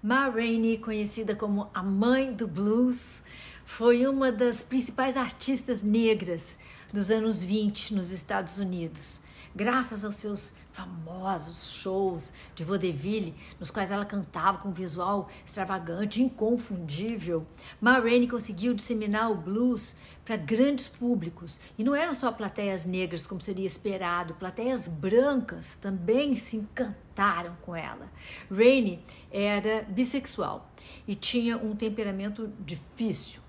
Ma Rainey, conhecida como a mãe do blues, foi uma das principais artistas negras dos anos 20 nos Estados Unidos. Graças aos seus famosos shows de vaudeville, nos quais ela cantava com um visual extravagante, inconfundível, Ma Rainey conseguiu disseminar o blues para grandes públicos. E não eram só plateias negras, como seria esperado, plateias brancas também se encantaram com ela. Rainey era bissexual e tinha um temperamento difícil.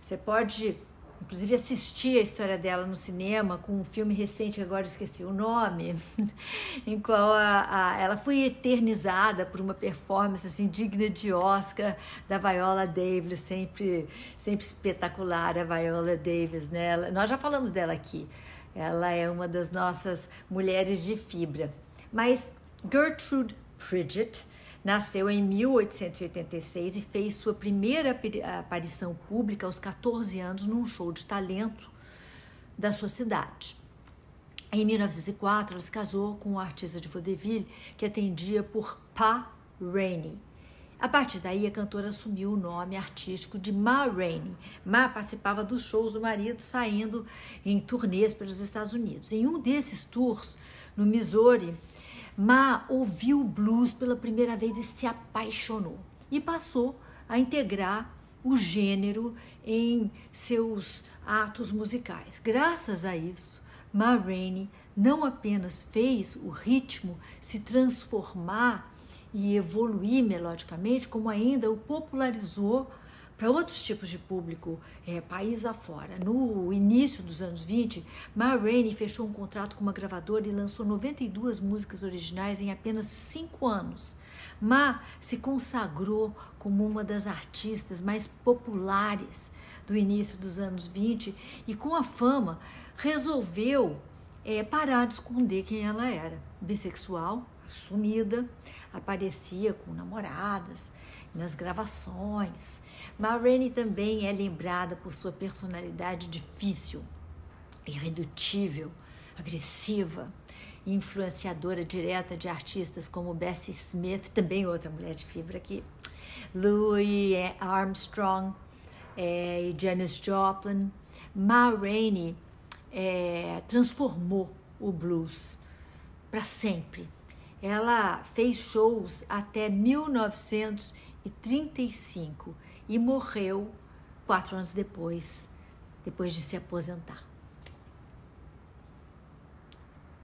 Você pode inclusive assisti a história dela no cinema com um filme recente, agora esqueci o nome, em qual a, a, ela foi eternizada por uma performance assim digna de Oscar da Viola Davis, sempre, sempre espetacular a Viola Davis, né? Ela, nós já falamos dela aqui. Ela é uma das nossas mulheres de fibra. Mas Gertrude Pridgett Nasceu em 1886 e fez sua primeira aparição pública aos 14 anos num show de talento da sua cidade. Em 1904, ela se casou com um artista de vaudeville que atendia por Pa Rainey. A partir daí, a cantora assumiu o nome artístico de Ma Rainey. Ma participava dos shows do marido, saindo em turnês pelos Estados Unidos. Em um desses tours, no Missouri, Ma ouviu blues pela primeira vez e se apaixonou e passou a integrar o gênero em seus atos musicais. Graças a isso, Ma Rainey não apenas fez o ritmo se transformar e evoluir melodicamente, como ainda o popularizou para outros tipos de público, é, país afora. No início dos anos 20, Ma Rainey fechou um contrato com uma gravadora e lançou 92 músicas originais em apenas cinco anos. Ma se consagrou como uma das artistas mais populares do início dos anos 20 e, com a fama, resolveu é, parar de esconder quem ela era. Bissexual, assumida, aparecia com namoradas nas gravações Ma também é lembrada por sua personalidade difícil, irredutível, agressiva, influenciadora direta de artistas como Bessie Smith, também outra mulher de fibra aqui, Louis Armstrong é, e Janis Joplin. Ma Rainey é, transformou o blues para sempre. Ela fez shows até 1935 e morreu quatro anos depois, depois de se aposentar.